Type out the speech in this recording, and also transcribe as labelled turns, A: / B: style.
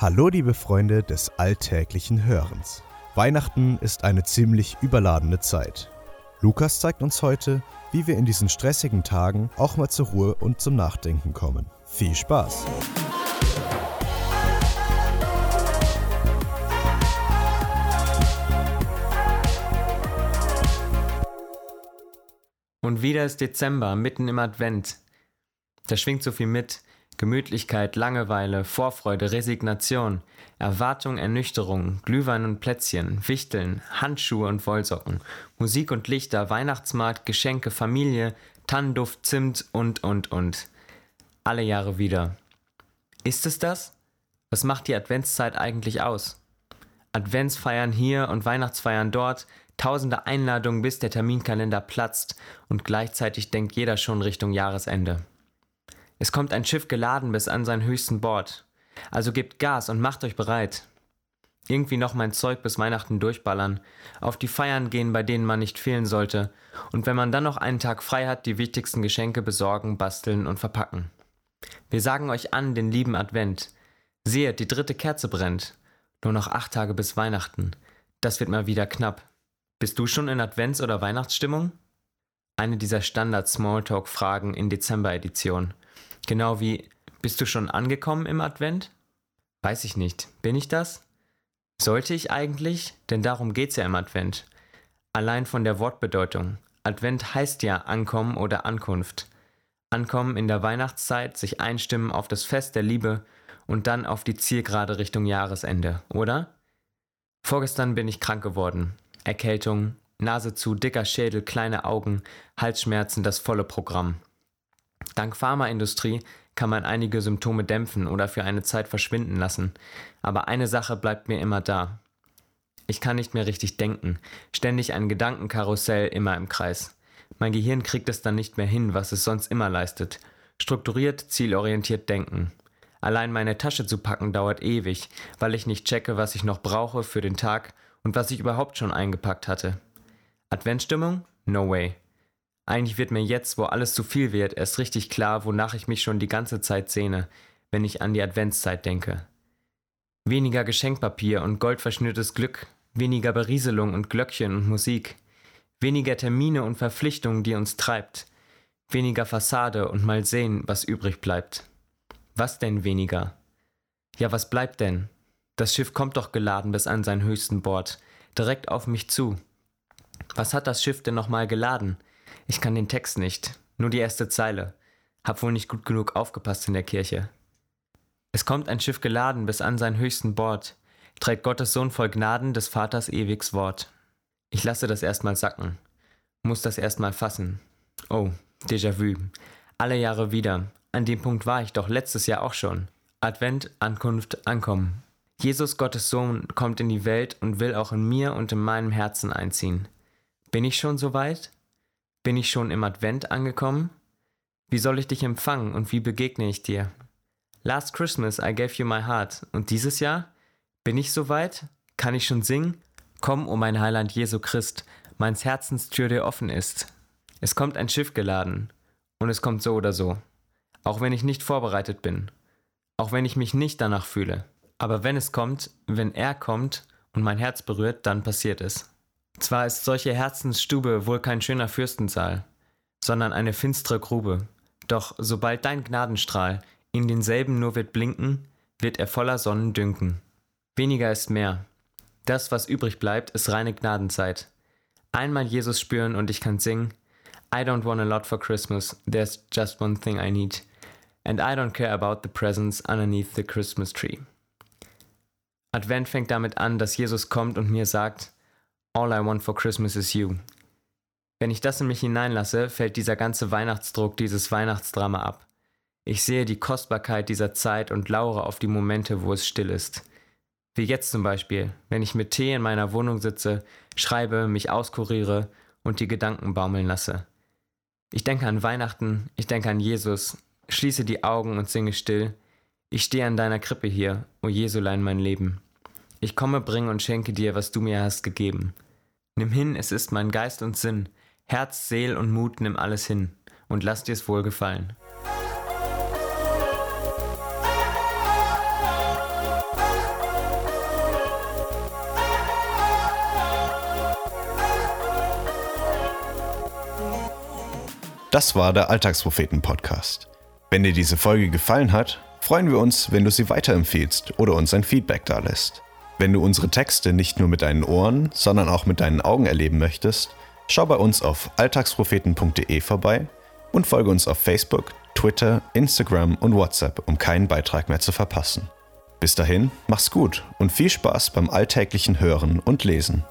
A: Hallo liebe Freunde des alltäglichen Hörens. Weihnachten ist eine ziemlich überladene Zeit. Lukas zeigt uns heute, wie wir in diesen stressigen Tagen auch mal zur Ruhe und zum Nachdenken kommen. Viel Spaß!
B: Und wieder ist Dezember, mitten im Advent. Da schwingt so viel mit. Gemütlichkeit, Langeweile, Vorfreude, Resignation, Erwartung, Ernüchterung, Glühwein und Plätzchen, Wichteln, Handschuhe und Wollsocken, Musik und Lichter, Weihnachtsmarkt, Geschenke, Familie, Tannenduft, Zimt und, und, und. Alle Jahre wieder. Ist es das? Was macht die Adventszeit eigentlich aus? Adventsfeiern hier und Weihnachtsfeiern dort, tausende Einladungen, bis der Terminkalender platzt und gleichzeitig denkt jeder schon Richtung Jahresende. Es kommt ein Schiff geladen bis an seinen höchsten Bord. Also gebt Gas und macht euch bereit. Irgendwie noch mein Zeug bis Weihnachten durchballern, auf die Feiern gehen, bei denen man nicht fehlen sollte, und wenn man dann noch einen Tag frei hat, die wichtigsten Geschenke besorgen, basteln und verpacken. Wir sagen euch an den lieben Advent. Seht, die dritte Kerze brennt. Nur noch acht Tage bis Weihnachten. Das wird mal wieder knapp. Bist du schon in Advents- oder Weihnachtsstimmung? Eine dieser Standard-Smalltalk-Fragen in Dezember-Edition. Genau wie, bist du schon angekommen im Advent? Weiß ich nicht. Bin ich das? Sollte ich eigentlich? Denn darum geht's ja im Advent. Allein von der Wortbedeutung. Advent heißt ja Ankommen oder Ankunft. Ankommen in der Weihnachtszeit, sich einstimmen auf das Fest der Liebe und dann auf die Zielgerade Richtung Jahresende, oder? Vorgestern bin ich krank geworden. Erkältung, Nase zu, dicker Schädel, kleine Augen, Halsschmerzen, das volle Programm. Dank Pharmaindustrie kann man einige Symptome dämpfen oder für eine Zeit verschwinden lassen. Aber eine Sache bleibt mir immer da. Ich kann nicht mehr richtig denken, ständig ein Gedankenkarussell immer im Kreis. Mein Gehirn kriegt es dann nicht mehr hin, was es sonst immer leistet. Strukturiert, zielorientiert denken. Allein meine Tasche zu packen dauert ewig, weil ich nicht checke, was ich noch brauche für den Tag und was ich überhaupt schon eingepackt hatte. Adventstimmung? No way. Eigentlich wird mir jetzt, wo alles zu viel wird, erst richtig klar, wonach ich mich schon die ganze Zeit sehne, wenn ich an die Adventszeit denke. Weniger Geschenkpapier und goldverschnürtes Glück, weniger Berieselung und Glöckchen und Musik, weniger Termine und Verpflichtungen, die uns treibt, weniger Fassade und mal sehen, was übrig bleibt. Was denn weniger? Ja, was bleibt denn? Das Schiff kommt doch geladen bis an sein höchsten Bord, direkt auf mich zu. Was hat das Schiff denn nochmal geladen? Ich kann den Text nicht, nur die erste Zeile. Hab wohl nicht gut genug aufgepasst in der Kirche. Es kommt ein Schiff geladen bis an sein höchsten Bord, trägt Gottes Sohn voll Gnaden des Vaters ewigs Wort. Ich lasse das erstmal sacken, muss das erstmal fassen. Oh, Déjà-vu. Alle Jahre wieder. An dem Punkt war ich doch letztes Jahr auch schon. Advent, Ankunft, Ankommen. Jesus, Gottes Sohn, kommt in die Welt und will auch in mir und in meinem Herzen einziehen. Bin ich schon so weit? Bin ich schon im Advent angekommen? Wie soll ich dich empfangen und wie begegne ich dir? Last Christmas I gave you my heart. Und dieses Jahr? Bin ich soweit? Kann ich schon singen? Komm, o oh mein Heiland Jesu Christ, meins Herzens Tür dir offen ist. Es kommt ein Schiff geladen. Und es kommt so oder so. Auch wenn ich nicht vorbereitet bin. Auch wenn ich mich nicht danach fühle. Aber wenn es kommt, wenn er kommt und mein Herz berührt, dann passiert es. Zwar ist solche Herzensstube wohl kein schöner Fürstensaal, sondern eine finstere Grube, doch sobald dein Gnadenstrahl in denselben nur wird blinken, wird er voller Sonnen dünken. Weniger ist mehr. Das, was übrig bleibt, ist reine Gnadenzeit. Einmal Jesus spüren und ich kann singen, I don't want a lot for Christmas, there's just one thing I need. And I don't care about the presents underneath the Christmas tree. Advent fängt damit an, dass Jesus kommt und mir sagt, All I Want for Christmas is You. Wenn ich das in mich hineinlasse, fällt dieser ganze Weihnachtsdruck, dieses Weihnachtsdrama ab. Ich sehe die Kostbarkeit dieser Zeit und laure auf die Momente, wo es still ist. Wie jetzt zum Beispiel, wenn ich mit Tee in meiner Wohnung sitze, schreibe, mich auskuriere und die Gedanken baumeln lasse. Ich denke an Weihnachten, ich denke an Jesus, schließe die Augen und singe still. Ich stehe an deiner Krippe hier, o Jesulein mein Leben. Ich komme, bringe und schenke dir, was du mir hast gegeben. Nimm hin, es ist mein Geist und Sinn. Herz, Seel und Mut nimm alles hin und lass dir's wohl gefallen.
A: Das war der Alltagspropheten-Podcast. Wenn dir diese Folge gefallen hat, freuen wir uns, wenn du sie weiterempfiehlst oder uns ein Feedback dalässt. Wenn du unsere Texte nicht nur mit deinen Ohren, sondern auch mit deinen Augen erleben möchtest, schau bei uns auf alltagspropheten.de vorbei und folge uns auf Facebook, Twitter, Instagram und WhatsApp, um keinen Beitrag mehr zu verpassen. Bis dahin, mach's gut und viel Spaß beim alltäglichen Hören und Lesen.